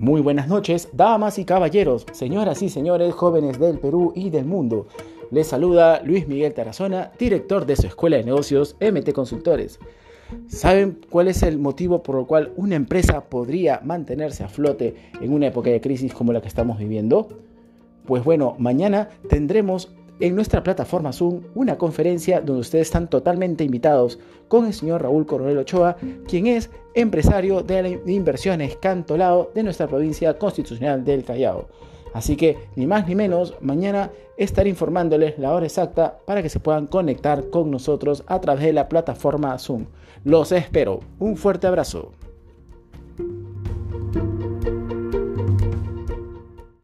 Muy buenas noches, damas y caballeros, señoras y señores, jóvenes del Perú y del mundo. Les saluda Luis Miguel Tarazona, director de su Escuela de Negocios MT Consultores. ¿Saben cuál es el motivo por el cual una empresa podría mantenerse a flote en una época de crisis como la que estamos viviendo? Pues bueno, mañana tendremos en nuestra plataforma Zoom una conferencia donde ustedes están totalmente invitados con el señor Raúl Coronel Ochoa, quien es empresario de inversiones Cantolao de nuestra provincia constitucional del Callao. Así que ni más ni menos, mañana estaré informándoles la hora exacta para que se puedan conectar con nosotros a través de la plataforma Zoom. Los espero. Un fuerte abrazo.